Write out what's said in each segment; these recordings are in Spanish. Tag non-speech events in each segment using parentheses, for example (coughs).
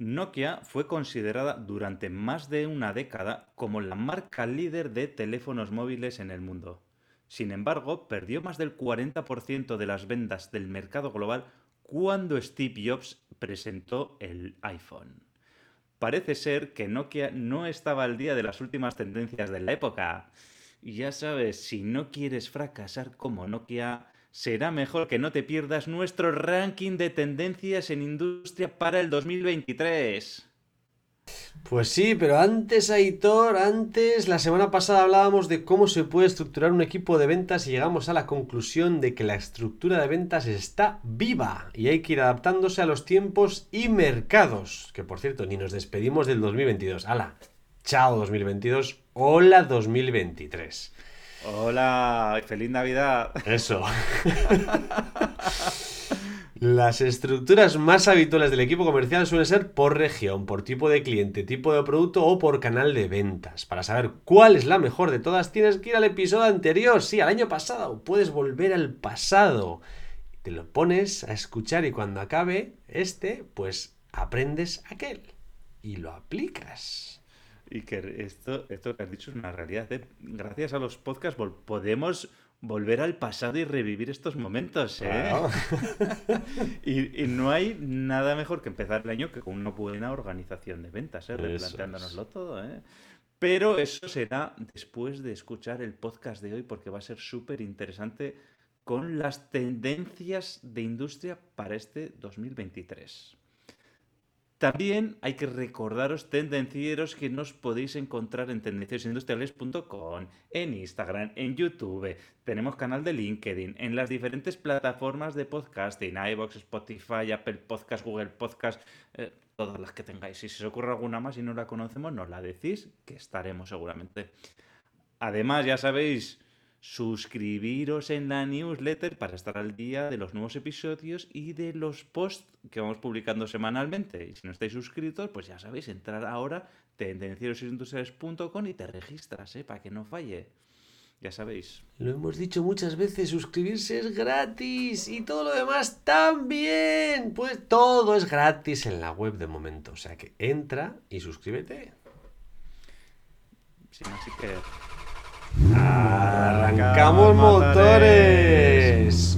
Nokia fue considerada durante más de una década como la marca líder de teléfonos móviles en el mundo. Sin embargo, perdió más del 40% de las ventas del mercado global cuando Steve Jobs presentó el iPhone. Parece ser que Nokia no estaba al día de las últimas tendencias de la época. Ya sabes, si no quieres fracasar como Nokia, será mejor que no te pierdas nuestro ranking de tendencias en industria para el 2023. Pues sí, pero antes, Aitor, antes, la semana pasada hablábamos de cómo se puede estructurar un equipo de ventas y llegamos a la conclusión de que la estructura de ventas está viva y hay que ir adaptándose a los tiempos y mercados. Que por cierto, ni nos despedimos del 2022. ¡Hala! Chao 2022, hola 2023. Hola, feliz Navidad. Eso. Las estructuras más habituales del equipo comercial suelen ser por región, por tipo de cliente, tipo de producto o por canal de ventas. Para saber cuál es la mejor de todas, tienes que ir al episodio anterior, sí, al año pasado. Puedes volver al pasado. Te lo pones a escuchar y cuando acabe este, pues aprendes aquel y lo aplicas. Y que esto, esto que has dicho es una realidad. ¿eh? Gracias a los podcasts podemos volver al pasado y revivir estos momentos. ¿eh? (laughs) y, no hay nada mejor que empezar el año que con una buena organización de ventas, ¿eh? replanteándonoslo todo. ¿eh? Pero eso será después de escuchar el podcast de hoy porque va a ser súper interesante con las tendencias de industria para este 2023. También hay que recordaros, tendencieros, que nos podéis encontrar en tendenciosindustriales.com, en Instagram, en YouTube. Tenemos canal de LinkedIn, en las diferentes plataformas de podcasting, iVoox, Spotify, Apple Podcast, Google Podcast, eh, todas las que tengáis. Si se os ocurre alguna más y no la conocemos, nos la decís, que estaremos seguramente. Además, ya sabéis, suscribiros en la newsletter para estar al día de los nuevos episodios y de los posts que vamos publicando semanalmente. Y si no estáis suscritos, pues ya sabéis, entrar ahora tendencierosindustriales.com y te registras, ¿eh? para que no falle. Ya sabéis. Lo hemos dicho muchas veces, suscribirse es gratis y todo lo demás también. Pues todo es gratis en la web de momento. O sea que entra y suscríbete. Sin así que Arrancamos motores.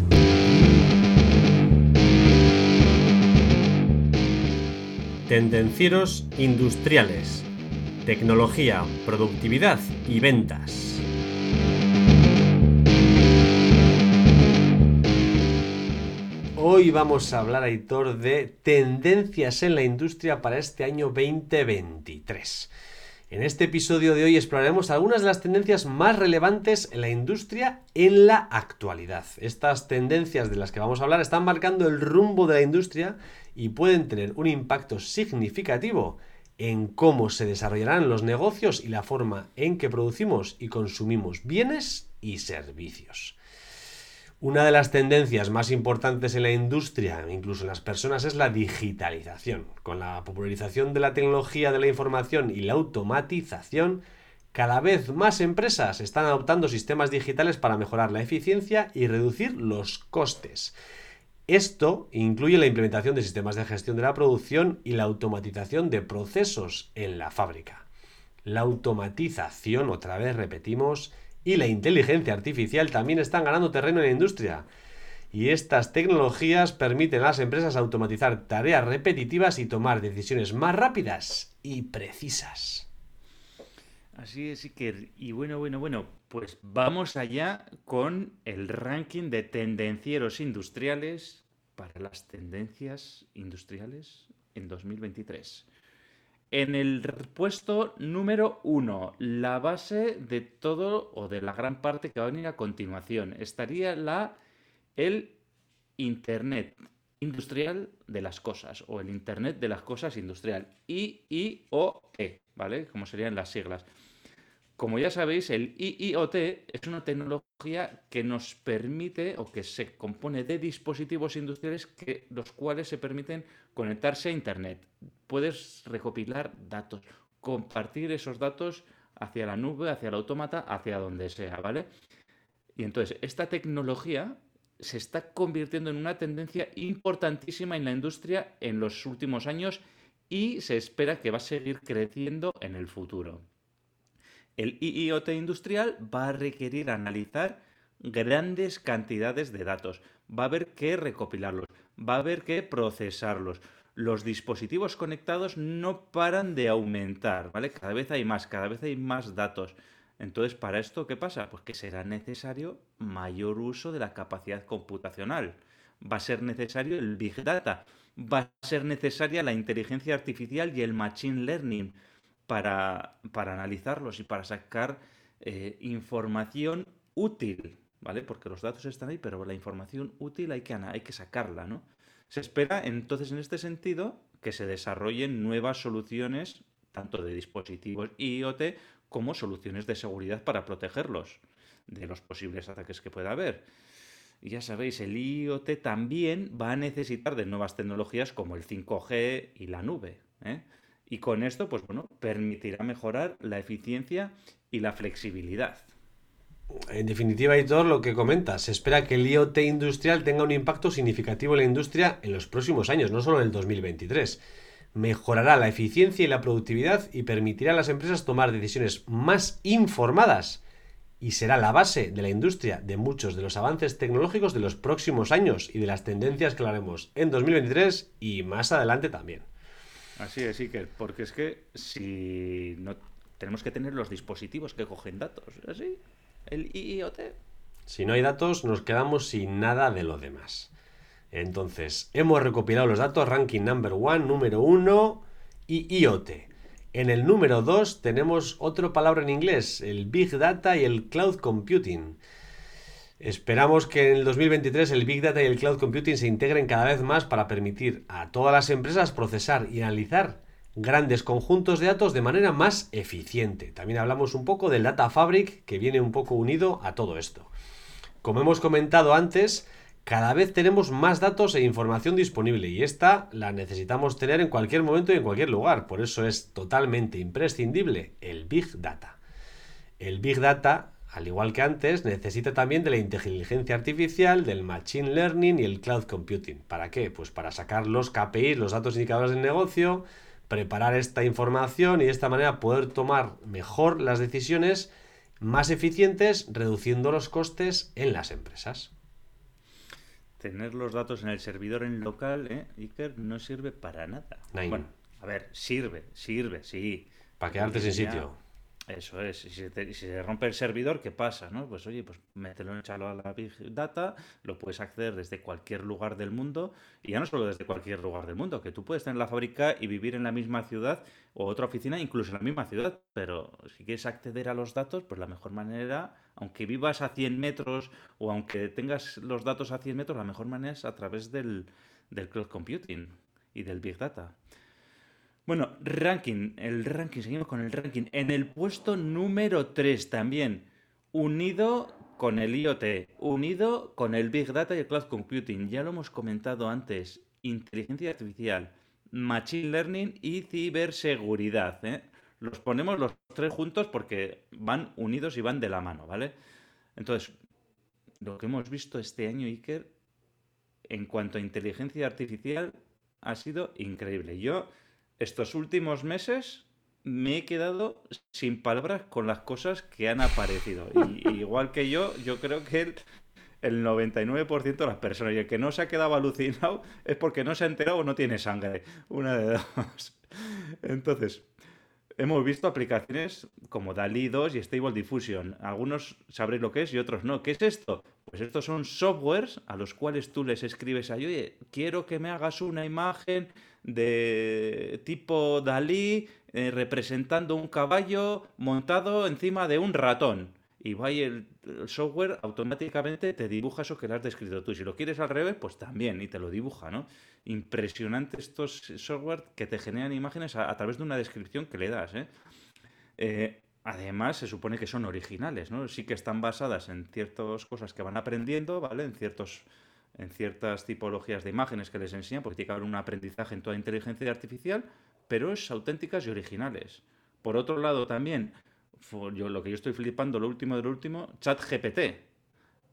Tendencieros industriales. Tecnología, productividad y ventas. Hoy vamos a hablar, Aitor, de tendencias en la industria para este año 2023. En este episodio de hoy exploraremos algunas de las tendencias más relevantes en la industria en la actualidad. Estas tendencias de las que vamos a hablar están marcando el rumbo de la industria y pueden tener un impacto significativo en cómo se desarrollarán los negocios y la forma en que producimos y consumimos bienes y servicios. Una de las tendencias más importantes en la industria, incluso en las personas, es la digitalización. Con la popularización de la tecnología de la información y la automatización, cada vez más empresas están adoptando sistemas digitales para mejorar la eficiencia y reducir los costes. Esto incluye la implementación de sistemas de gestión de la producción y la automatización de procesos en la fábrica. La automatización, otra vez repetimos, y la inteligencia artificial también están ganando terreno en la industria. Y estas tecnologías permiten a las empresas automatizar tareas repetitivas y tomar decisiones más rápidas y precisas. Así es, que Y bueno, bueno, bueno, pues vamos allá con el ranking de tendencieros industriales para las tendencias industriales en 2023. En el puesto número uno, la base de todo o de la gran parte que va a venir a continuación, estaría el Internet industrial de las cosas o el Internet de las cosas industrial. IIoT, ¿vale? Como serían las siglas. Como ya sabéis, el IIoT es una tecnología que nos permite o que se compone de dispositivos industriales los cuales se permiten conectarse a Internet. Puedes recopilar datos, compartir esos datos hacia la nube, hacia el autómata, hacia donde sea, ¿vale? Y entonces, esta tecnología se está convirtiendo en una tendencia importantísima en la industria en los últimos años y se espera que va a seguir creciendo en el futuro. El IIoT industrial va a requerir analizar grandes cantidades de datos, va a haber que recopilarlos, va a haber que procesarlos. Los dispositivos conectados no paran de aumentar, ¿vale? Cada vez hay más, cada vez hay más datos. Entonces, ¿para esto qué pasa? Pues que será necesario mayor uso de la capacidad computacional. Va a ser necesario el Big Data. Va a ser necesaria la inteligencia artificial y el Machine Learning para, analizarlos y para sacar eh, información útil, ¿vale? Porque los datos están ahí, pero la información útil hay que, hay que sacarla, ¿no? Se espera entonces en este sentido que se desarrollen nuevas soluciones, tanto de dispositivos IoT como soluciones de seguridad para protegerlos de los posibles ataques que pueda haber. Y ya sabéis, el IoT también va a necesitar de nuevas tecnologías como el 5G y la nube. ¿eh? Y con esto, pues bueno, permitirá mejorar la eficiencia y la flexibilidad. En definitiva, y todo lo que comentas, se espera que el IoT industrial tenga un impacto significativo en la industria en los próximos años, no solo en el 2023 mejorará la eficiencia y la productividad y permitirá a las empresas tomar decisiones más informadas y será la base de la industria de muchos de los avances tecnológicos de los próximos años y de las tendencias que haremos en 2023 y más adelante también. Así es, Iker, porque es que si no tenemos que tener los dispositivos que cogen datos, así, el IoT. Si no hay datos, nos quedamos sin nada de lo demás. Entonces, hemos recopilado los datos, ranking number one, número uno y IoT. En el número 2 tenemos otra palabra en inglés, el Big Data y el Cloud Computing. Esperamos que en el 2023 el Big Data y el Cloud Computing se integren cada vez más para permitir a todas las empresas procesar y analizar grandes conjuntos de datos de manera más eficiente. También hablamos un poco del Data Fabric que viene un poco unido a todo esto. Como hemos comentado antes, cada vez tenemos más datos e información disponible y esta la necesitamos tener en cualquier momento y en cualquier lugar. Por eso es totalmente imprescindible el Big Data. El Big Data, al igual que antes, necesita también de la inteligencia artificial, del Machine Learning y el Cloud Computing. ¿Para qué? Pues para sacar los KPIs, los datos indicadores del negocio, preparar esta información y de esta manera poder tomar mejor las decisiones más eficientes, reduciendo los costes en las empresas tener los datos en el servidor en local, ¿eh? Iker, no sirve para nada. Bueno, a ver, sirve, sirve, sí. Para quedarte sin sitio. Eso es, si se, rompe el servidor, ¿qué pasa? ¿no? Pues oye, pues mételo, échalo a la Big Data, lo puedes acceder desde cualquier lugar del mundo, y ya no solo desde cualquier lugar del mundo, que tú puedes tener la fábrica y vivir en la misma ciudad o otra oficina, incluso en la misma ciudad, pero si quieres acceder a los datos, pues la mejor manera, aunque vivas a 100 metros o aunque tengas los datos a 100 metros, la mejor manera es a través del, del cloud computing y del Big Data. Bueno, ranking, el ranking, seguimos con el ranking. En el puesto número 3 también, unido con el IoT, unido con el Big Data y el Cloud Computing. Ya lo hemos comentado antes, inteligencia artificial, Machine Learning y ciberseguridad. ¿eh? Los ponemos los tres juntos porque van unidos y van de la mano, ¿vale? Entonces, lo que hemos visto este año, Iker, en cuanto a inteligencia artificial, ha sido increíble. Yo estos últimos meses me he quedado sin palabras con las cosas que han aparecido. Y, igual que yo, yo creo que el, el 99% de las personas y el que no se ha quedado alucinado es porque no se ha enterado o no tiene sangre. Una de dos. Entonces, hemos visto aplicaciones como DALI 2 y Stable Diffusion. Algunos sabréis lo que es y otros no. ¿Qué es esto? Pues estos son softwares a los cuales tú les escribes ahí, oye, quiero que me hagas una imagen de tipo Dalí eh, representando un caballo montado encima de un ratón. Y va el, software automáticamente te dibuja eso que le has descrito tú. Si lo quieres al revés, pues también, y te lo dibuja, ¿no? Impresionante estos software que te generan imágenes a, través de una descripción que le das, ¿eh? ¿eh? Además, se supone que son originales, ¿no? Sí que están basadas en ciertas cosas que van aprendiendo, ¿vale? En ciertos en ciertas tipologías de imágenes que les enseñan, porque tiene que haber un aprendizaje en toda inteligencia artificial, pero es auténticas y originales. Por otro lado, también, yo, lo que yo estoy flipando, lo último de lo último, chat GPT.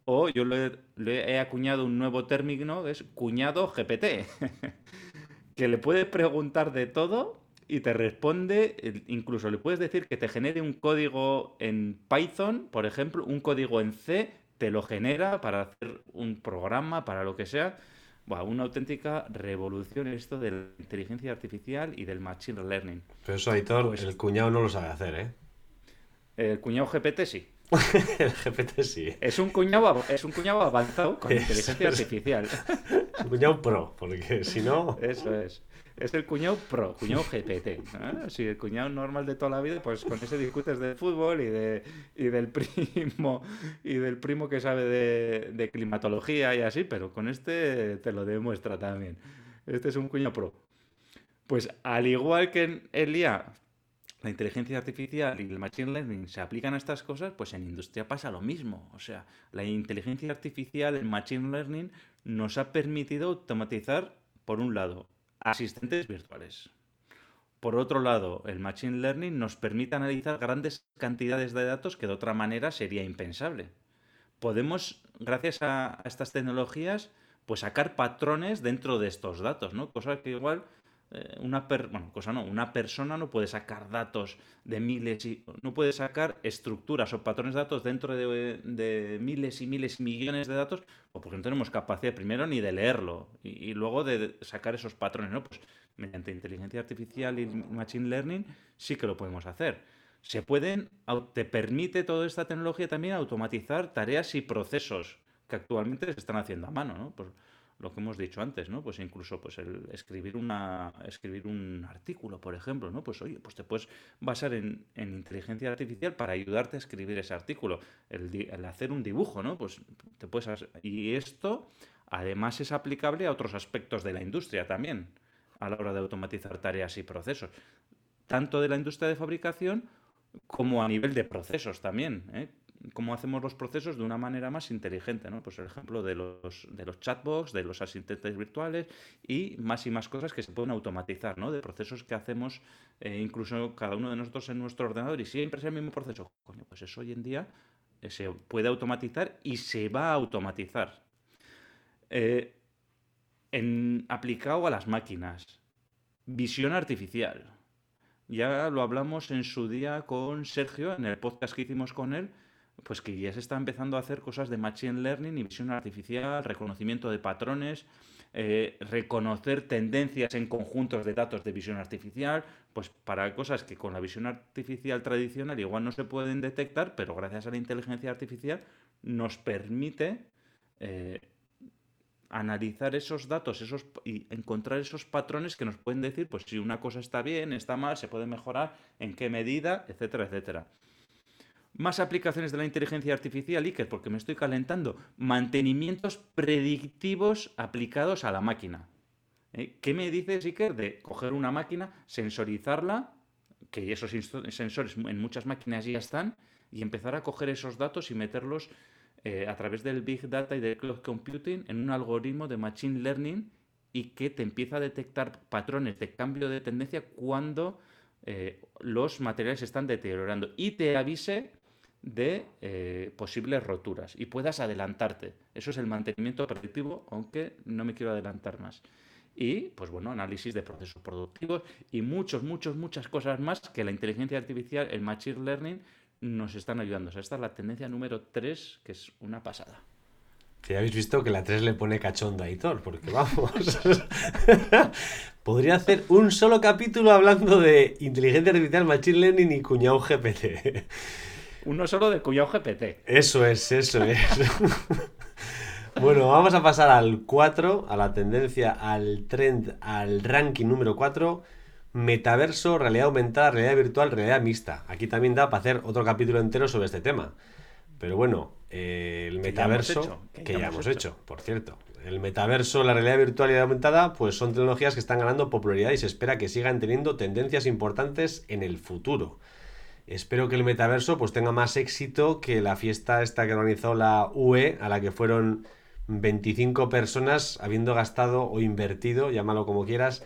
O yo le, he acuñado un nuevo término, es cuñado GPT. (laughs) que le puedes preguntar de todo y te responde, incluso le puedes decir que te genere un código en Python, por ejemplo, un código en C, te lo genera para hacer un programa, para lo que sea. Bueno, una auténtica revolución esto de la inteligencia artificial y del machine learning. Pero eso, Aitor, pues el cuñado no lo sabe hacer, ¿eh? El cuñado GPT sí. (laughs) el GPT sí. Es un cuñado, es un cuñado avanzado con inteligencia artificial. (laughs) un cuñado pro, porque si no. Eso es. Es el cuñado pro, cuñado (laughs) GPT. Si el cuñado normal de toda la vida, pues con ese discutes de fútbol y, de, y del (laughs) primo y del primo que sabe de, de climatología y así, pero con este te lo demuestra también. Este es un cuñado pro. Pues al igual que en el IA la inteligencia artificial y el machine learning se aplican a estas cosas, pues en industria pasa lo mismo. O sea, la inteligencia artificial, el machine learning, nos ha permitido automatizar, por un lado, asistentes virtuales. Por otro lado, el Machine Learning nos permite analizar grandes cantidades de datos que de otra manera sería impensable. Podemos, gracias a estas tecnologías, pues sacar patrones dentro de estos datos, ¿no? Cosa que igual eh, una cosa no, una persona no puede sacar datos de miles y no puede sacar estructuras o patrones de datos dentro de, miles y miles millones de datos, o porque no tenemos capacidad primero ni de leerlo y, luego de sacar esos patrones, ¿no? Pues mediante inteligencia artificial y machine learning sí que lo podemos hacer. Se pueden, te permite toda esta tecnología también automatizar tareas y procesos que actualmente se están haciendo a mano, ¿no? Pues, lo que hemos dicho antes, ¿no? Pues incluso pues el escribir una escribir un artículo, por ejemplo, ¿no? Pues oye, pues te puedes basar en, inteligencia artificial para ayudarte a escribir ese artículo, el, hacer un dibujo, ¿no? Pues te puedes y esto además es aplicable a otros aspectos de la industria también a la hora de automatizar tareas y procesos, tanto de la industria de fabricación como a nivel de procesos también. ¿eh? Cómo hacemos los procesos de una manera más inteligente, ¿no? Pues el ejemplo de los, de los chatbots, de los asistentes virtuales y más y más cosas que se pueden automatizar, ¿no? De procesos que hacemos eh, incluso cada uno de nosotros en nuestro ordenador y siempre es el mismo proceso. Coño, pues eso hoy en día eh, se puede automatizar y se va a automatizar. Eh, en, aplicado a las máquinas. Visión artificial. Ya lo hablamos en su día con Sergio, en el podcast que hicimos con él, pues que ya se está empezando a hacer cosas de machine learning y visión artificial, reconocimiento de patrones, eh, reconocer tendencias en conjuntos de datos de visión artificial, pues para cosas que con la visión artificial tradicional igual no se pueden detectar, pero gracias a la inteligencia artificial nos permite eh, analizar esos datos esos, y encontrar esos patrones que nos pueden decir pues si una cosa está bien, está mal, se puede mejorar, en qué medida, etcétera, etcétera. Más aplicaciones de la inteligencia artificial, Iker, porque me estoy calentando. Mantenimientos predictivos aplicados a la máquina. ¿Eh? ¿Qué me dices, Iker, de coger una máquina, sensorizarla, que esos sensores en muchas máquinas ya están, y empezar a coger esos datos y meterlos eh, a través del Big Data y del Cloud Computing en un algoritmo de Machine Learning y que te empieza a detectar patrones de cambio de tendencia cuando eh, los materiales están deteriorando y te avise de eh, posibles roturas y puedas adelantarte. Eso es el mantenimiento predictivo, aunque no me quiero adelantar más. Y, pues bueno, análisis de procesos productivos y muchos, muchos, muchas cosas más que la inteligencia artificial, el machine learning, nos están ayudando. O sea, esta es la tendencia número 3, que es una pasada. Que ya habéis visto que la 3 le pone cachondo a Hitor, porque vamos. (laughs) Podría hacer un solo capítulo hablando de inteligencia artificial, machine learning y cuñado GPT. Uno solo de cuyo GPT. Eso es, eso es. (laughs) bueno, vamos a pasar al 4, a la tendencia, al trend, al ranking número 4. Metaverso, realidad aumentada, realidad virtual, realidad mixta. Aquí también da para hacer otro capítulo entero sobre este tema. Pero bueno, eh, el metaverso, que ya, hemos, hecho. por cierto. El metaverso, la realidad virtual y la aumentada, pues son tecnologías que están ganando popularidad y se espera que sigan teniendo tendencias importantes en el futuro. Espero que el metaverso pues tenga más éxito que la fiesta esta que organizó la UE, a la que fueron 25 personas habiendo gastado o invertido, llámalo como quieras,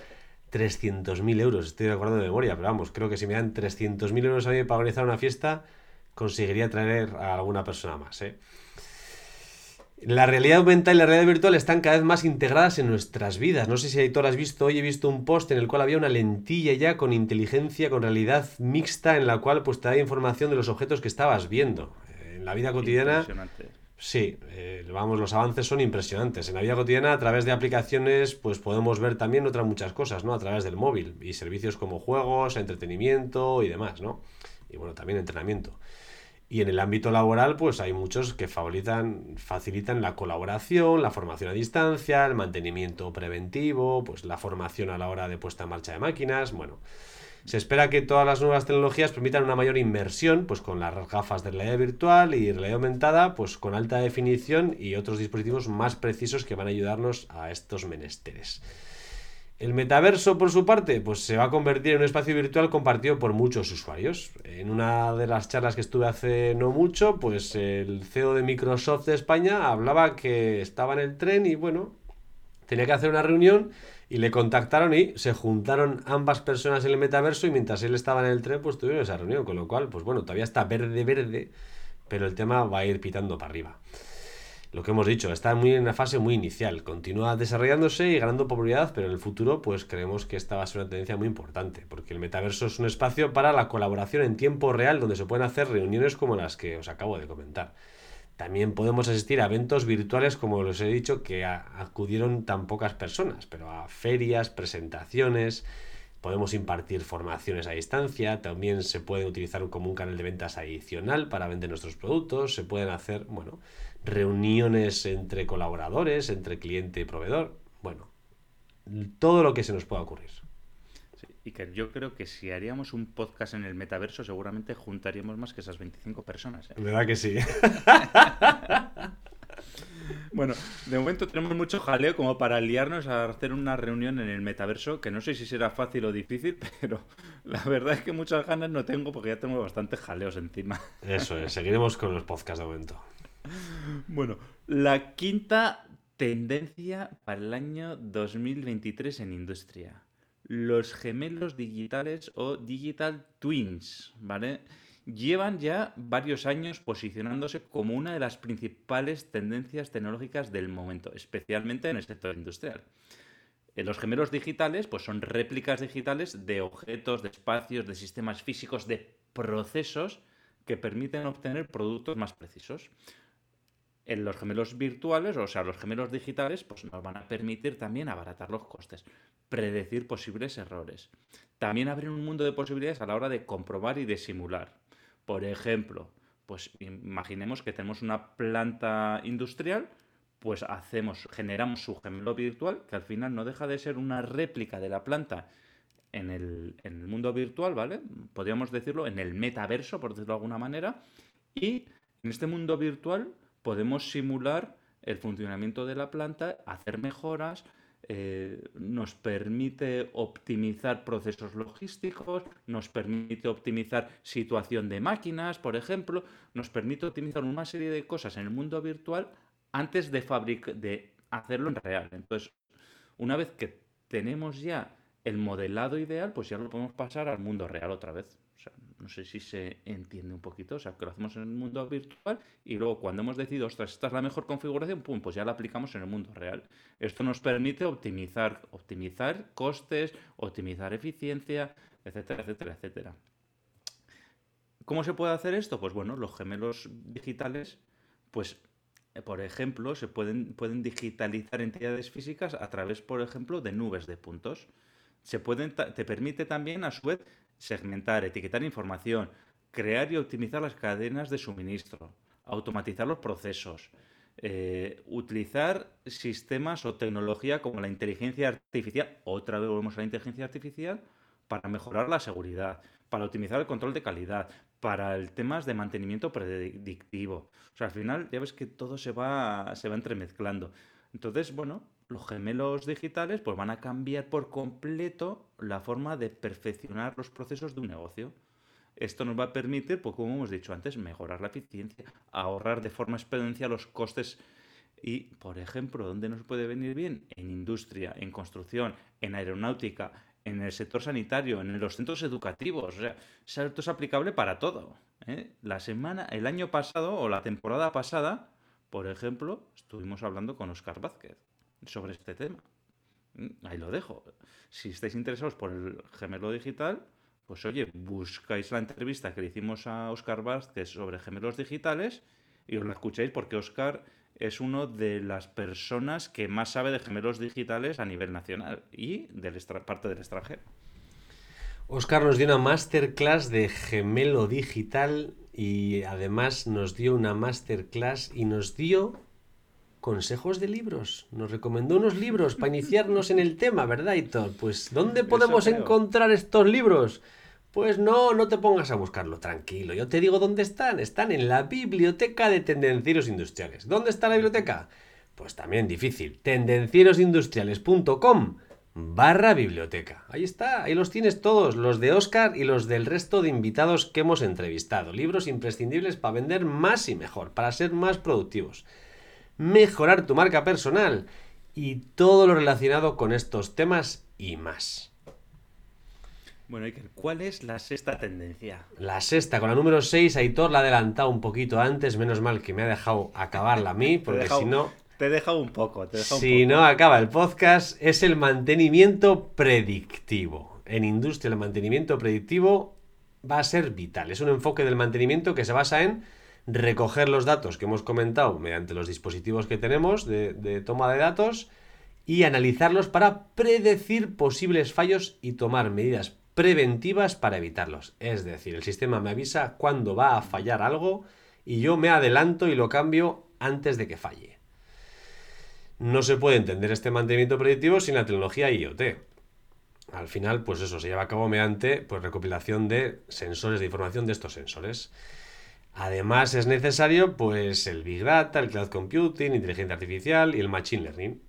300.000 euros. Estoy recordando de memoria, pero vamos, creo que si me dan 300.000 euros a mí para organizar una fiesta, conseguiría traer a alguna persona más. ¿eh? La realidad aumentada y la realidad virtual están cada vez más integradas en nuestras vidas. No sé si Aitor has visto, hoy he visto un post en el cual había una lentilla ya con inteligencia, con realidad mixta, en la cual pues te da información de los objetos que estabas viendo. En la vida cotidiana... Sí, eh, vamos, los avances son impresionantes. En la vida cotidiana, a través de aplicaciones, pues podemos ver también otras muchas cosas, ¿no? A través del móvil y servicios como juegos, entretenimiento y demás, ¿no? Y bueno, también entrenamiento. Y en el ámbito laboral, pues hay muchos que facilitan, la colaboración, la formación a distancia, el mantenimiento preventivo, pues la formación a la hora de puesta en marcha de máquinas. Bueno, se espera que todas las nuevas tecnologías permitan una mayor inmersión, pues con las gafas de realidad virtual y realidad aumentada, pues con alta definición y otros dispositivos más precisos que van a ayudarnos a estos menesteres. El metaverso, por su parte, pues se va a convertir en un espacio virtual compartido por muchos usuarios. En una de las charlas que estuve hace no mucho, pues el CEO de Microsoft de España hablaba que estaba en el tren y bueno, tenía que hacer una reunión y le contactaron y se juntaron ambas personas en el metaverso y mientras él estaba en el tren, pues tuvieron esa reunión, con lo cual, pues bueno, todavía está verde, verde, pero el tema va a ir pitando para arriba lo que hemos dicho, está muy en una fase muy inicial, continúa desarrollándose y ganando popularidad, pero en el futuro pues creemos que esta va a ser una tendencia muy importante, porque el metaverso es un espacio para la colaboración en tiempo real donde se pueden hacer reuniones como las que os acabo de comentar. También podemos asistir a eventos virtuales, como os he dicho, que acudieron tan pocas personas, pero a ferias, presentaciones, podemos impartir formaciones a distancia, también se puede utilizar como un canal de ventas adicional para vender nuestros productos, se pueden hacer, bueno, reuniones entre colaboradores, entre cliente y proveedor, bueno, todo lo que se nos pueda ocurrir. y que yo creo que si haríamos un podcast en el metaverso, seguramente juntaríamos más que esas 25 personas. ¿eh? ¿Verdad que sí? (laughs) bueno, de momento tenemos mucho jaleo como para liarnos a hacer una reunión en el metaverso, que no sé si será fácil o difícil, (laughs) pero la verdad es que muchas ganas no tengo porque ya tengo bastantes jaleos encima. Eso es, seguiremos con los podcasts de momento. Bueno, la quinta tendencia para el año 2023 en industria. Los gemelos digitales o digital twins, ¿vale? Llevan ya varios años posicionándose como una de las principales tendencias tecnológicas del momento, especialmente en el sector industrial. Eh, los gemelos digitales pues son réplicas digitales de objetos, de espacios, de sistemas físicos, de procesos que permiten obtener productos más precisos en los gemelos virtuales, o sea, los gemelos digitales, pues nos van a permitir también abaratar los costes, predecir posibles errores. También abrir un mundo de posibilidades a la hora de comprobar y de simular. Por ejemplo, pues imaginemos que tenemos una planta industrial, pues hacemos, generamos su gemelo virtual, que al final no deja de ser una réplica de la planta en el, en el mundo virtual, ¿vale? Podríamos decirlo en el metaverso, por decirlo de alguna manera, y en este mundo virtual podemos simular el funcionamiento de la planta, hacer mejoras, eh, nos permite optimizar procesos logísticos, nos permite optimizar situación de máquinas, por ejemplo, nos permite optimizar una serie de cosas en el mundo virtual antes de, de hacerlo en real. Entonces, una vez que tenemos ya el modelado ideal, pues ya lo podemos pasar al mundo real otra vez no sé si se entiende un poquito, o sea, que lo hacemos en el mundo virtual y luego cuando hemos decidido, ostras, esta es la mejor configuración, pum, pues ya la aplicamos en el mundo real. Esto nos permite optimizar, optimizar costes, optimizar eficiencia, etcétera, etcétera, etcétera. ¿Cómo se puede hacer esto? Pues bueno, los gemelos digitales, pues eh, por ejemplo, se pueden, pueden digitalizar entidades físicas a través, por ejemplo, de nubes de puntos. Se pueden, te permite también, a su vez, segmentar, etiquetar información, crear y optimizar las cadenas de suministro, automatizar los procesos, eh, utilizar sistemas o tecnología como la inteligencia artificial, otra vez volvemos a la inteligencia artificial, para mejorar la seguridad, para optimizar el control de calidad, para el temas de mantenimiento predictivo. O sea, al final ya ves que todo se va, se va entremezclando. Entonces, bueno, los gemelos digitales pues van a cambiar por completo la forma de perfeccionar los procesos de un negocio. Esto nos va a permitir, pues como hemos dicho antes, mejorar la eficiencia, ahorrar de forma exponencial los costes y, por ejemplo, ¿dónde nos puede venir bien? En industria, en construcción, en aeronáutica, en el sector sanitario, en los centros educativos. O sea, esto es aplicable para todo. ¿eh? La semana, el año pasado o la temporada pasada, por ejemplo, estuvimos hablando con Oscar Vázquez sobre este tema. Mm, ahí lo dejo. Si estáis interesados por el gemelo digital, pues oye, buscáis la entrevista que le hicimos a Oscar Vázquez sobre gemelos digitales y os la escucháis porque Oscar es uno de las personas que más sabe de gemelos digitales a nivel nacional y de parte del extranjero. Oscar nos dio una masterclass de gemelo digital y además nos dio una masterclass y nos dio consejos de libros. Nos recomendó unos libros para iniciarnos en el tema, ¿verdad, Hitor? Pues, ¿dónde podemos encontrar estos libros? Pues no, no te pongas a buscarlo, tranquilo. Yo te digo dónde están. Están en la biblioteca de tendencieros industriales. ¿Dónde está la biblioteca? Pues también difícil. tendencierosindustriales.com barra biblioteca. Ahí está, ahí los tienes todos, los de Oscar y los del resto de invitados que hemos entrevistado. Libros imprescindibles para vender más y mejor, para ser más productivos. Mejorar tu marca personal y todo lo relacionado con estos temas y más. Bueno, ¿cuál es la sexta tendencia? La sexta, con la número 6, Aitor la ha adelantado un poquito antes, menos mal que me ha dejado acabarla a mí, (laughs) porque si no... Te he dejado un poco, te Si no acaba el podcast, es el mantenimiento predictivo. En industria el mantenimiento predictivo va a ser vital. Es un enfoque del mantenimiento que se basa en recoger los datos que hemos comentado mediante los dispositivos que tenemos de, toma de datos y analizarlos para predecir posibles fallos y tomar medidas preventivas para evitarlos. Es decir, el sistema me avisa cuándo va a fallar algo y yo me adelanto y lo cambio antes de que falle. No se puede entender este mantenimiento predictivo sin la tecnología IoT. Al final, pues eso se lleva a cabo mediante pues, recopilación de sensores de información de estos sensores. Además es necesario pues el Big Data, el Cloud Computing, inteligencia artificial y el Machine Learning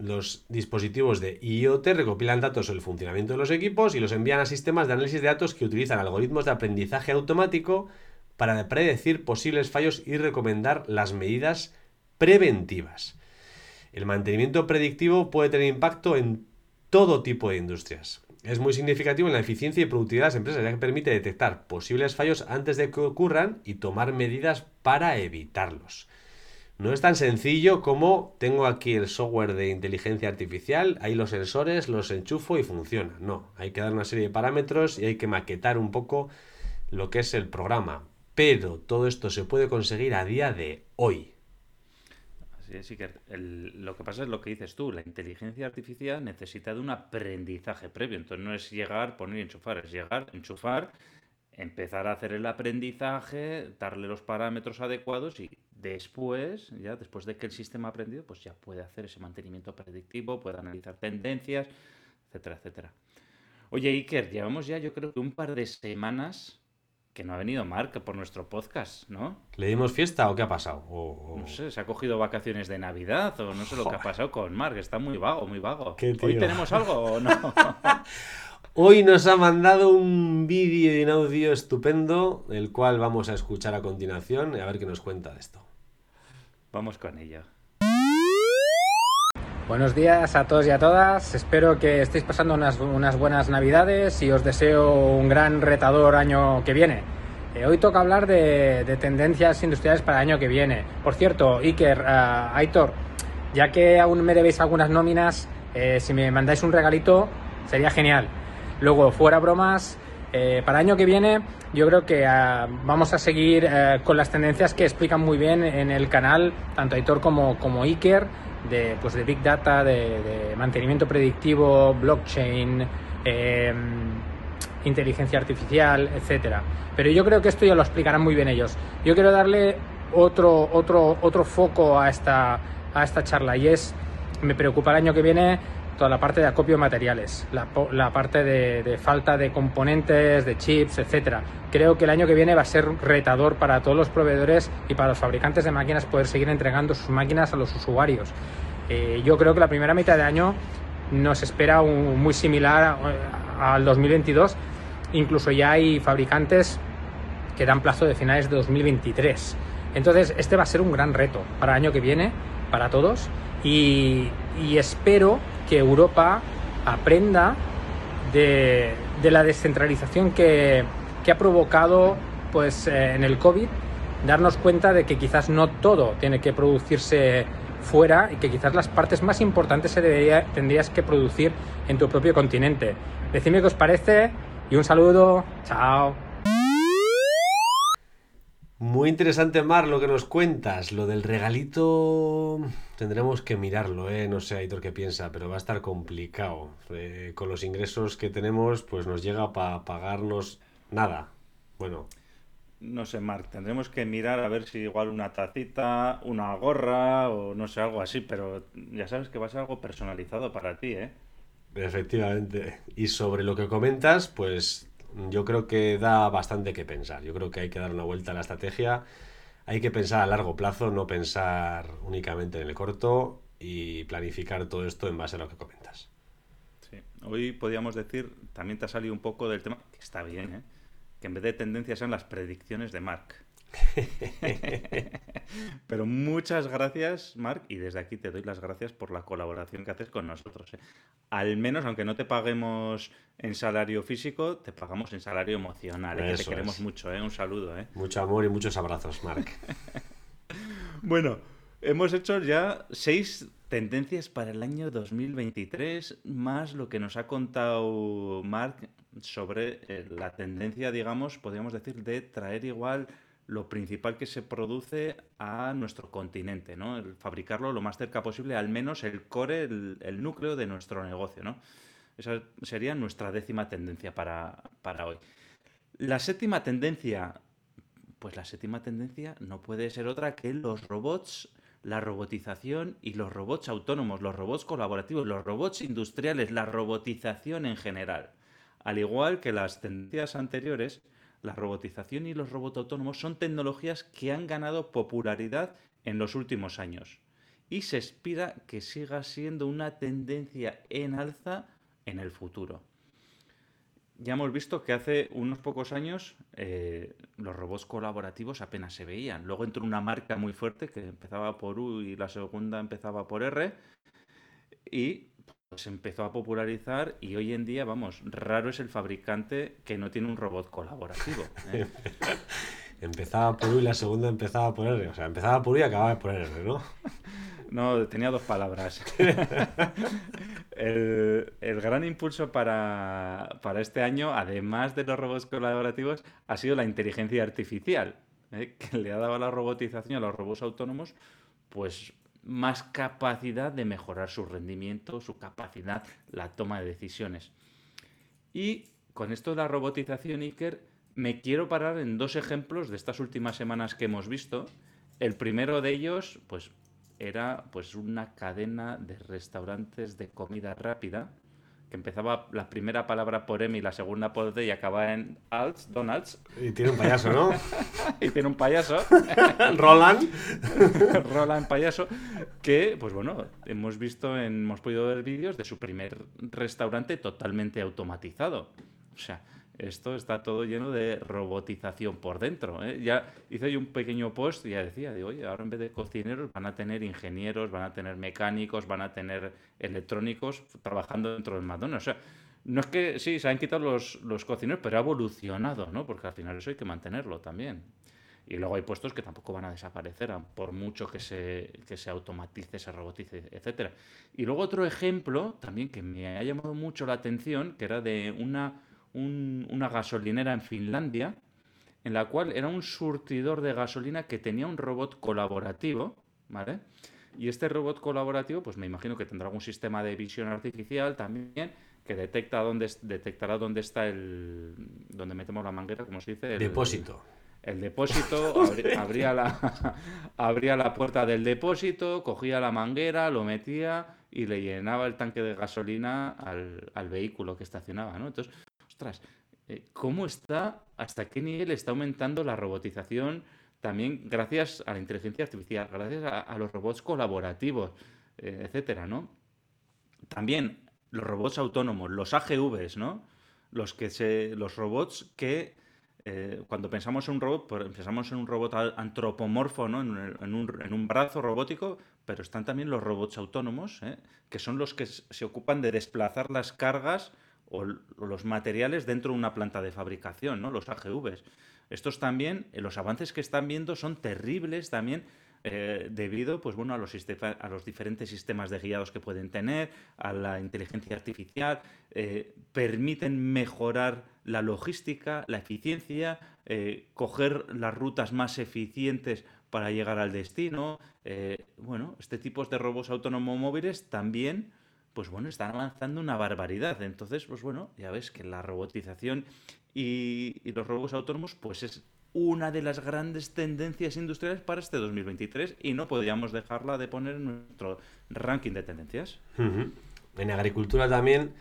los dispositivos de IoT recopilan datos sobre el funcionamiento de los equipos y los envían a sistemas de análisis de datos que utilizan algoritmos de aprendizaje automático para predecir posibles fallos y recomendar las medidas preventivas. El mantenimiento predictivo puede tener impacto en todo tipo de industrias. Es muy significativo en la eficiencia y productividad de las empresas, ya que permite detectar posibles fallos antes de que ocurran y tomar medidas para evitarlos. No es tan sencillo como tengo aquí el software de inteligencia artificial, ahí los sensores, los enchufo y funciona. No, hay que dar una serie de parámetros y hay que maquetar un poco lo que es el programa. Pero todo esto se puede conseguir a día de hoy. Es, que lo que pasa es lo que dices tú, la inteligencia artificial necesita de un aprendizaje previo. Entonces no es llegar, poner y enchufar, es llegar, enchufar, empezar a hacer el aprendizaje, darle los parámetros adecuados y Después, ya después de que el sistema ha aprendido, pues ya puede hacer ese mantenimiento predictivo, puede analizar tendencias, etcétera, etcétera. Oye, Iker, llevamos ya yo creo que un par de semanas que no ha venido Mark por nuestro podcast, ¿no? ¿Le dimos fiesta o qué ha pasado? No sé, se ha cogido vacaciones de Navidad o no sé lo que ha pasado con Mark, está muy vago, muy vago. ¿Hoy tenemos algo o no? (laughs) Hoy nos ha mandado un vídeo y un audio estupendo, el cual vamos a escuchar a continuación y a ver qué nos cuenta de esto. Vamos con ello. Buenos días a todos y a todas. Espero que estéis pasando unas, buenas navidades y os deseo un gran retador año que viene. Eh, hoy toca hablar de, tendencias industriales para el año que viene. Por cierto, Iker, uh, Aitor, ya que aún me debéis algunas nóminas, eh, si me mandáis un regalito sería genial. Luego, fuera bromas, eh, para el año que viene yo creo que ah, vamos a seguir eh, con las tendencias que explican muy bien en el canal, tanto Aitor como, como Iker, de, pues de Big Data, de, mantenimiento predictivo, blockchain, em, inteligencia artificial, etcétera. Pero yo creo que esto ya lo explicarán muy bien ellos. Yo quiero darle otro, otro, otro foco a esta, a esta charla y es, me preocupa el año que viene toda la parte de acopio de materiales, la, parte de, falta de componentes, de chips, etcétera. Creo que el año que viene va a ser retador para todos los proveedores y para los fabricantes de máquinas poder seguir entregando sus máquinas a los usuarios. Eh, yo creo que la primera mitad de año nos espera un, muy similar al 2022. Incluso ya hay fabricantes que dan plazo de finales de 2023. Entonces, este va a ser un gran reto para el año que viene, para todos, y, y espero que Europa aprenda de, la descentralización que, ha provocado pues, eh, en el COVID darnos cuenta de que quizás no todo tiene que producirse fuera y que quizás las partes más importantes se debería, tendrías que producir en tu propio continente. Decidme qué os parece y un saludo. Chao. Muy interesante, Mar, lo que nos cuentas. Lo del regalito tendremos que mirarlo, ¿eh? No sé, Aitor, qué piensa, pero va a estar complicado. Eh, con los ingresos que tenemos, pues nos llega para pagarnos nada. Bueno. No sé, Marc, tendremos que mirar a ver si igual una tacita, una gorra o no sé, algo así, pero ya sabes que va a ser algo personalizado para ti, ¿eh? Efectivamente. Y sobre lo que comentas, pues yo creo que da bastante que pensar. Yo creo que hay que dar una vuelta a la estrategia. Hay que pensar a largo plazo, no pensar únicamente en el corto y planificar todo esto en base a lo que comentas. Sí. Hoy podríamos decir, también te ha salido un poco del tema, que está bien, ¿eh? que en vez de tendencias son las predicciones de Mark. (laughs) Pero muchas gracias, Marc, y desde aquí te doy las gracias por la colaboración que haces con nosotros. ¿eh? Al menos, aunque no te paguemos en salario físico, te pagamos en salario emocional. ¿eh? que te queremos mucho, ¿eh? Un saludo. ¿eh? Mucho amor y muchos abrazos, Marc. (laughs) bueno, hemos hecho ya seis tendencias para el año 2023, más lo que nos ha contado Marc sobre la tendencia, digamos, podríamos decir, de traer igual lo principal que se produce a nuestro continente, ¿no? El fabricarlo lo más cerca posible, al menos el core, el, núcleo de nuestro negocio, ¿no? Esa sería nuestra décima tendencia para, para hoy. La séptima tendencia, pues la séptima tendencia no puede ser otra que los robots, la robotización y los robots autónomos, los robots colaborativos, los robots industriales, la robotización en general. Al igual que las tendencias anteriores, la robotización y los robots autónomos son tecnologías que han ganado popularidad en los últimos años y se espera que siga siendo una tendencia en alza en el futuro. Ya hemos visto que hace unos pocos años eh, los robots colaborativos apenas se veían. Luego entró una marca muy fuerte que empezaba por U y la segunda empezaba por R. Y se empezó a popularizar y hoy en día, vamos, raro es el fabricante que no tiene un robot colaborativo. ¿eh? (laughs) empezaba por U y la segunda empezaba por R. O sea, empezaba por U y acababa por R, ¿no? (laughs) No, tenía dos palabras. (laughs) el, gran impulso para, este año, además de los robots colaborativos, ha sido la inteligencia artificial, ¿eh? que le ha dado a la robotización, a los robots autónomos, pues más capacidad de mejorar su rendimiento, su capacidad, la toma de decisiones. Y con esto de la robotización, Iker, me quiero parar en dos ejemplos de estas últimas semanas que hemos visto. El primero de ellos, pues, era pues una cadena de restaurantes de comida rápida que empezaba la primera palabra por M y la segunda por D y acababa en Alts, Donalds. Y tiene un payaso, ¿no? (laughs) y tiene un payaso. (laughs) Roland. (laughs) Roland payaso. Que, pues bueno, hemos visto, hemos podido ver vídeos de su primer restaurante totalmente automatizado. O sea, esto está todo lleno de robotización por dentro. ¿eh? Ya hice yo un pequeño post y ya decía, digo, oye, ahora en vez de cocineros van a tener ingenieros, van a tener mecánicos, van a tener electrónicos trabajando dentro del McDonald's. O sea, no es que sí, se han quitado los, los cocineros, pero ha evolucionado, ¿no? Porque al final eso hay que mantenerlo también. Y luego hay puestos que tampoco van a desaparecer, por mucho que se, que se automatice, se robotice, etc. Y luego otro ejemplo también que me ha llamado mucho la atención, que era de una una gasolinera en Finlandia, en la cual era un surtidor de gasolina que tenía un robot colaborativo, ¿vale? Y este robot colaborativo, pues me imagino que tendrá algún sistema de visión artificial también que detecta dónde detectará dónde está el donde metemos la manguera, como se dice, el depósito. El depósito (laughs) abría, la, (laughs) abría la puerta del depósito, cogía la manguera, lo metía y le llenaba el tanque de gasolina al, al vehículo que estacionaba, ¿no? Entonces, eh, ¿cómo está, hasta qué nivel está aumentando la robotización también gracias a la inteligencia artificial, gracias a, los robots colaborativos, eh, etcétera, ¿no? También los robots autónomos, los AGVs, ¿no? Los, que se, los robots que eh, cuando pensamos en un robot, pensamos en un robot antropomorfo, ¿no? en, un, brazo robótico, pero están también los robots autónomos, que son los que se ocupan de desplazar las cargas o, los materiales dentro de una planta de fabricación, ¿no? Los AGVs. Estos también, eh, los avances que están viendo son terribles también eh, debido pues, bueno, a, los diferentes sistemas de guiados que pueden tener, a la inteligencia artificial, eh, permiten mejorar la logística, la eficiencia, coger las rutas más eficientes para llegar al destino. bueno, este tipo de robots autónomos móviles también pues bueno, están avanzando una barbaridad. Entonces, pues bueno, ya ves que la robotización y, los robots autónomos, pues es una de las grandes tendencias industriales para este 2023 y no podríamos dejarla de poner en nuestro ranking de tendencias. En agricultura también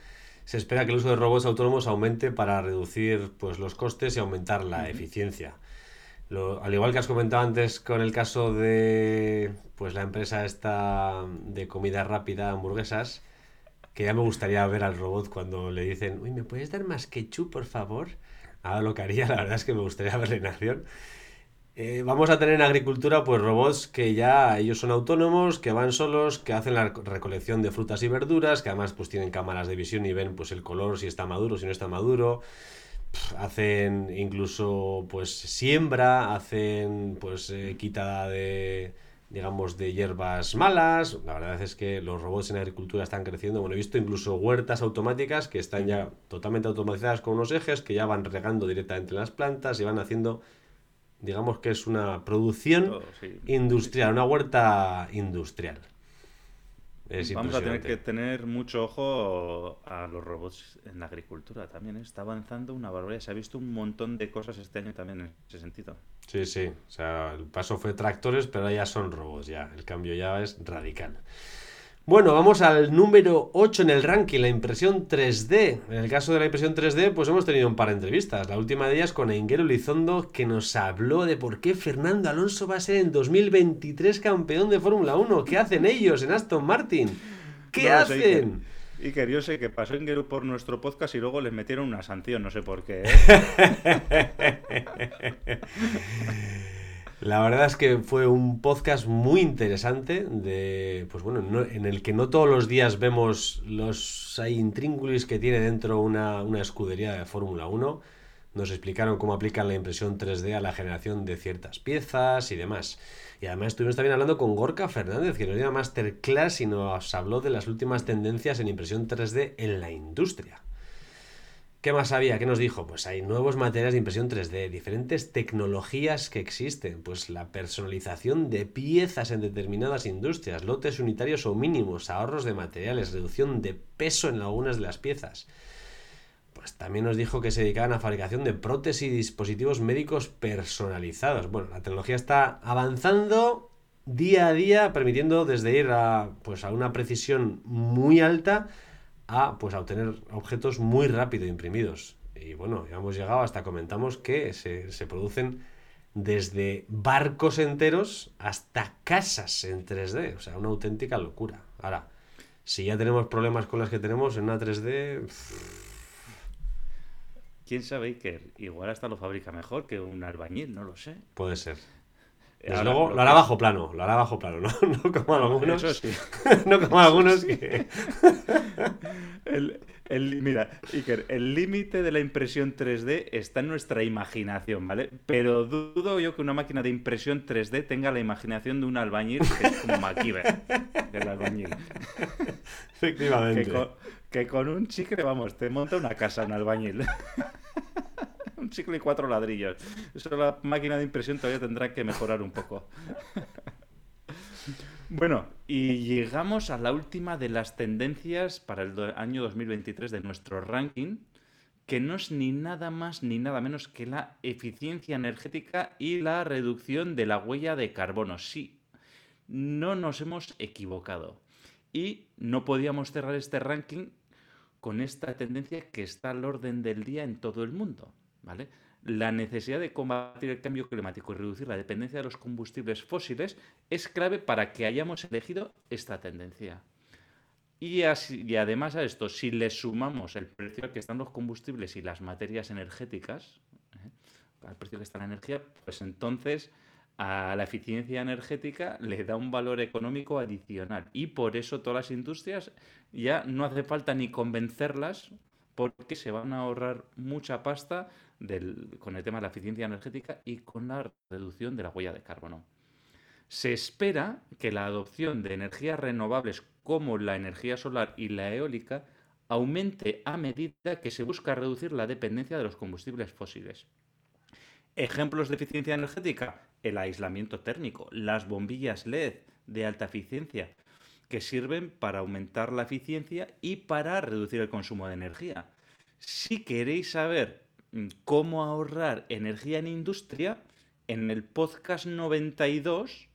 se espera que el uso de robots autónomos aumente para reducir pues, los costes y aumentar la eficiencia. al igual que has comentado antes con el caso de pues la empresa esta de comida rápida, hamburguesas, que ya me gustaría ver al robot cuando le dicen, uy, ¿me puedes dar más ketchup, por favor? Ahora lo que haría, (laughs) la verdad es que me gustaría verle en acción. Eh, vamos a tener en agricultura pues robots que ya ellos son autónomos, que van solos, que hacen la recolección de frutas y verduras, que además pues tienen cámaras de visión y ven pues el color si está maduro, si no está maduro. hacen incluso pues siembra, hacen pues eh, quitada de digamos, de hierbas malas. La verdad es que los robots en agricultura están creciendo. Bueno, he visto incluso huertas automáticas que están ya totalmente automatizadas con unos ejes que ya van regando directamente las plantas y van haciendo, digamos que es una producción industrial, una huerta industrial. Vamos a tener que tener mucho ojo a los robots en la agricultura también. ¿eh? Está avanzando una barbaridad. Se ha visto un montón de cosas este año también en ese sentido. Sí, sí. O sea, el paso fue tractores, pero ya son robots. Ya. El cambio ya es radical. Bueno, vamos al número 8 en el ranking, la impresión 3D. En el caso de la impresión 3D, pues hemos tenido un par de entrevistas. La última de ellas con Enguero Lizondo, que nos habló de por qué Fernando Alonso va a ser en 2023 campeón de Fórmula 1. ¿Qué hacen ellos en Aston Martin? ¿Qué hacen? Y que yo sé que pasó Enguero por nuestro podcast y luego les metieron una sanción, no sé por qué. ¿eh? (laughs) La verdad es que fue un podcast muy interesante de, pues bueno, en el que no todos los días vemos los intríngulis que tiene dentro una, una escudería de Fórmula 1. Nos explicaron cómo aplican la impresión 3D a la generación de ciertas piezas y demás. Y además estuvimos también hablando con Gorka Fernández, que nos dio una masterclass y nos habló de las últimas tendencias en impresión 3D en la industria. ¿Qué más había? ¿Qué nos dijo? Pues hay nuevos materiales de impresión 3D, diferentes tecnologías que existen, pues la personalización de piezas en determinadas industrias, lotes unitarios o mínimos, ahorros de materiales, reducción de peso en algunas de las piezas. Pues también nos dijo que se dedicaban a fabricación de prótesis y dispositivos médicos personalizados. Bueno, la tecnología está avanzando día a día, permitiendo desde ir a, pues, a una precisión muy alta a, pues, a obtener objetos muy rápido imprimidos. Y bueno, ya hemos llegado hasta comentamos que se, se producen desde barcos enteros hasta casas en 3D. O sea, una auténtica locura. Ahora, si ya tenemos problemas con las que tenemos en una 3D... ¿Quién sabe que igual hasta lo fabrica mejor que un albañil? No lo sé. Puede ser. Desde luego, lo hará bajo plano, lo hará bajo plano, ¿no? (laughs) No como algunos. Eso sí. (laughs) no como algunos que. (laughs) el, mira, Iker, el límite de la impresión 3D está en nuestra imaginación, ¿vale? Pero dudo yo que una máquina de impresión 3D tenga la imaginación de un albañil que es como MacGyver, el albañil. Efectivamente. Que con, que con un chicle, vamos, te monta una casa un albañil un y cuatro ladrillos. Eso la máquina de impresión todavía tendrá que mejorar un poco. (laughs) bueno, y llegamos a la última de las tendencias para el año 2023 de nuestro ranking, que no es ni nada más ni nada menos que la eficiencia energética y la reducción de la huella de carbono. Sí, no nos hemos equivocado. Y no podíamos cerrar este ranking con esta tendencia que está al orden del día en todo el mundo. La necesidad de combatir el cambio climático y reducir la dependencia de los combustibles fósiles es clave para que hayamos elegido esta tendencia. Y, además a esto, si le sumamos el precio al que están los combustibles y las materias energéticas, ¿eh? al precio que está la energía, pues entonces a la eficiencia energética le da un valor económico adicional. Y por eso todas las industrias ya no hace falta ni convencerlas porque se van a ahorrar mucha pasta con el tema de la eficiencia energética y con la reducción de la huella de carbono. Se espera que la adopción de energías renovables como la energía solar y la eólica aumente a medida que se busca reducir la dependencia de los combustibles fósiles. Ejemplos de eficiencia energética, el aislamiento térmico, las bombillas LED de alta eficiencia, que sirven para aumentar la eficiencia y para reducir el consumo de energía. Si queréis saber cómo ahorrar energía en industria, en el podcast 92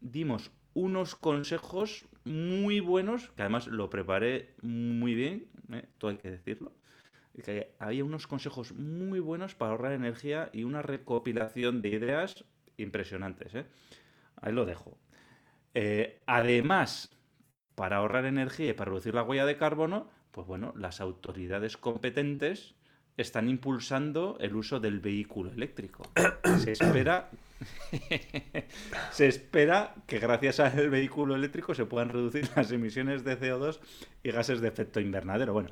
dimos unos consejos muy buenos, que además lo preparé muy bien, ¿eh? todo hay que decirlo. Que había unos consejos muy buenos para ahorrar energía y una recopilación de ideas impresionantes. ¿eh? Ahí lo dejo. Eh, además, para ahorrar energía y para reducir la huella de carbono, pues bueno, las autoridades competentes están impulsando el uso del vehículo eléctrico. (coughs) Se espera, (laughs) se espera que gracias al vehículo eléctrico se puedan reducir (laughs) las emisiones de CO2 y gases de efecto invernadero. Bueno,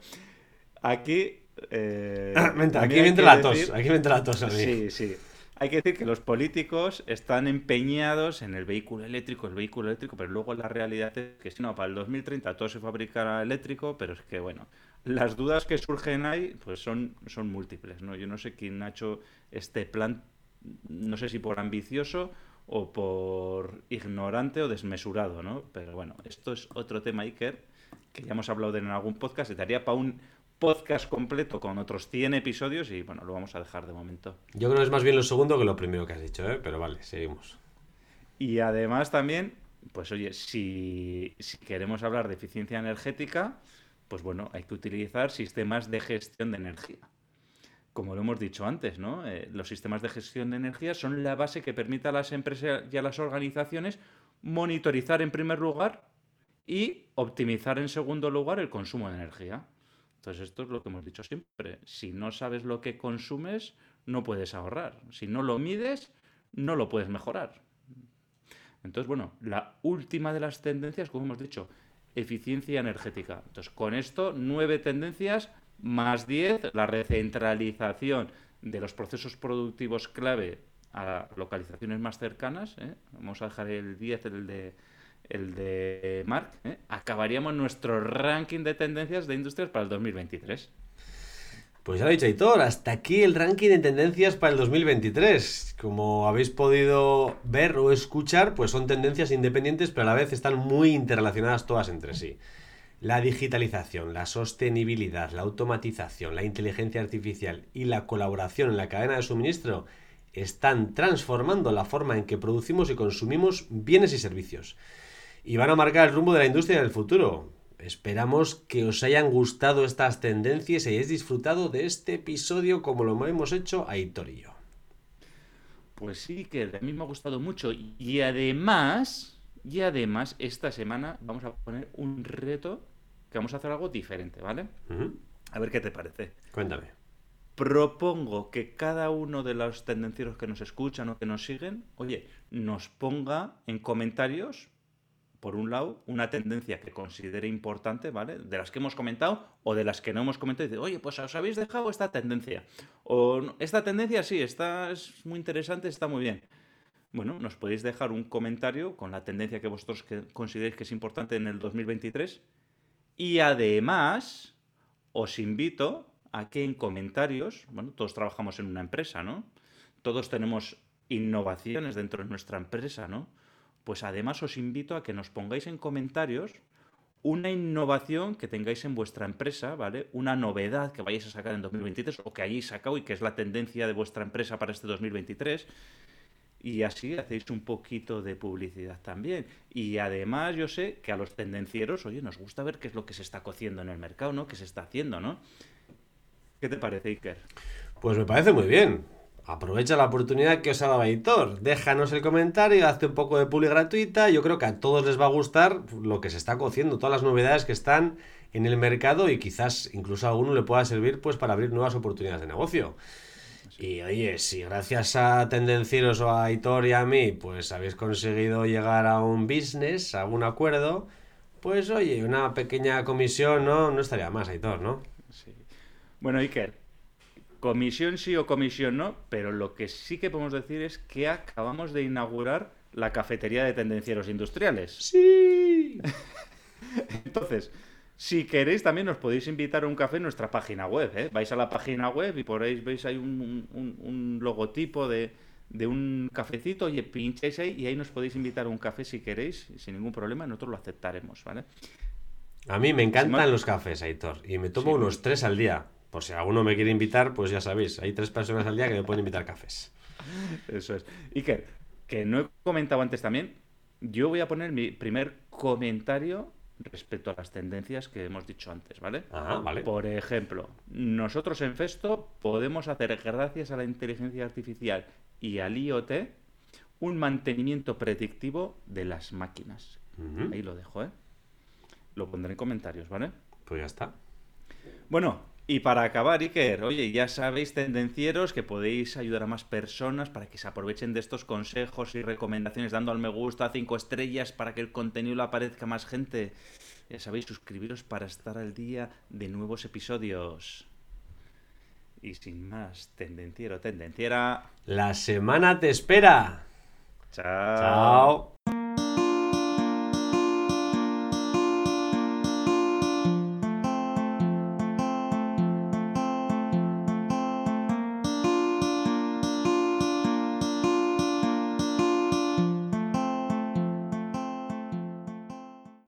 aquí... Eh, (coughs) aquí, me entra la tos, aquí me entra la tos a mí. Sí, sí. Hay que decir que los políticos están empeñados en el vehículo eléctrico, el vehículo eléctrico, pero luego la realidad es que si no, para el 2030 todo se fabricará eléctrico, pero es que bueno, las dudas que surgen ahí pues son, son múltiples, ¿no? Yo no sé quién ha hecho este plan, no sé si por ambicioso o por ignorante o desmesurado, ¿no? Pero bueno, esto es otro tema, Iker, que ya hemos hablado de en algún podcast, se daría para un podcast completo con otros 100 episodios y bueno, lo vamos a dejar de momento. Yo creo que es más bien lo segundo que lo primero que has dicho, ¿eh? pero vale, seguimos. Y además también, pues oye, si, si queremos hablar de eficiencia energética, pues bueno, hay que utilizar sistemas de gestión de energía. Como lo hemos dicho antes, ¿no? Eh, los sistemas de gestión de energía son la base que permite a las empresas y a las organizaciones monitorizar en primer lugar y optimizar en segundo lugar el consumo de energía. Entonces, esto es lo que hemos dicho siempre. Si no sabes lo que consumes, no puedes ahorrar. Si no lo mides, no lo puedes mejorar. Entonces, bueno, la última de las tendencias, como hemos dicho, eficiencia energética. Entonces, con esto, nueve tendencias más diez, la recentralización de los procesos productivos clave a localizaciones más cercanas. ¿eh? Vamos a dejar el 10, el de el de Mark, ¿eh? acabaríamos nuestro ranking de tendencias de industrias para el 2023. Pues ya lo ha dicho Aitor, hasta aquí el ranking de tendencias para el 2023. Como habéis podido ver o escuchar, pues son tendencias independientes, pero a la vez están muy interrelacionadas todas entre sí. La digitalización, la sostenibilidad, la automatización, la inteligencia artificial y la colaboración en la cadena de suministro están transformando la forma en que producimos y consumimos bienes y servicios y van a marcar el rumbo de la industria en el futuro. Esperamos que os hayan gustado estas tendencias y hayáis disfrutado de este episodio como lo hemos hecho a y yo. Pues sí, que a mí me ha gustado mucho. Y además, y además, esta semana vamos a poner un reto que vamos a hacer algo diferente, ¿vale? A ver qué te parece. Cuéntame. Propongo que cada uno de los tendencieros que nos escuchan o que nos siguen, oye, nos ponga en comentarios por un lado, una tendencia que considere importante, ¿vale? De las que hemos comentado o de las que no hemos comentado, y dice, oye, pues os habéis dejado esta tendencia. O esta tendencia sí, está, es muy interesante, está muy bien. Bueno, nos podéis dejar un comentario con la tendencia que vosotros consideréis que es importante en el 2023. Y además, os invito a que en comentarios, bueno, todos trabajamos en una empresa, ¿no? Todos tenemos innovaciones dentro de nuestra empresa, ¿no? Pues además os invito a que nos pongáis en comentarios una innovación que tengáis en vuestra empresa, ¿vale? Una novedad que vayáis a sacar en 2023 o que hayáis sacado y que es la tendencia de vuestra empresa para este 2023. Y así hacéis un poquito de publicidad también. Y además yo sé que a los tendencieros, oye, nos gusta ver qué es lo que se está cociendo en el mercado, ¿no? ¿Qué se está haciendo, ¿no? ¿Qué te parece, Iker? Pues me parece muy bien aprovecha la oportunidad que os ha dado Editor. Déjanos el comentario, hazte un poco de publi gratuita. Yo creo que a todos les va a gustar lo que se está cociendo, todas las novedades que están en el mercado y quizás incluso a alguno le pueda servir pues para abrir nuevas oportunidades de negocio. Y oye, si gracias a Tendencieros o a Hitor y a mí, pues habéis conseguido llegar a un business, a un acuerdo, pues oye, una pequeña comisión no, no estaría más, Aitor, ¿no? Sí. Bueno, Iker, comisión sí o comisión no, pero lo que sí que podemos decir es que acabamos de inaugurar la cafetería de tendencieros industriales. Sí. (laughs) Entonces, si queréis también os podéis invitar a un café en nuestra página web. ¿eh? Vais a la página web y por ahí veis ahí un, un- un logotipo de, de un cafecito, oye, pincháis ahí y ahí nos podéis invitar a un café si queréis, sin ningún problema, nosotros lo aceptaremos, ¿vale? A mí me encantan Simón. los cafés, Aitor, y me tomo Sí. unos tres al día. Por si alguno me quiere invitar, pues ya sabéis, hay tres personas al día que me pueden invitar cafés. Eso es. Iker, que no he comentado antes también, yo voy a poner mi primer comentario respecto a las tendencias que hemos dicho antes, ¿vale? Ah, vale. Por ejemplo, nosotros en Festo podemos hacer, gracias a la inteligencia artificial y al IoT, un mantenimiento predictivo de las máquinas. Ahí lo dejo, ¿eh? Lo pondré en comentarios, ¿vale? Pues ya está. Bueno, y para acabar, Iker, oye, ya sabéis, tendencieros, que podéis ayudar a más personas para que se aprovechen de estos consejos y recomendaciones, dando al me gusta, cinco estrellas, para que el contenido le aparezca a más gente. Ya sabéis, suscribiros para estar al día de nuevos episodios. Y sin más, tendenciero, tendenciera. La semana te espera. Chao. Chao.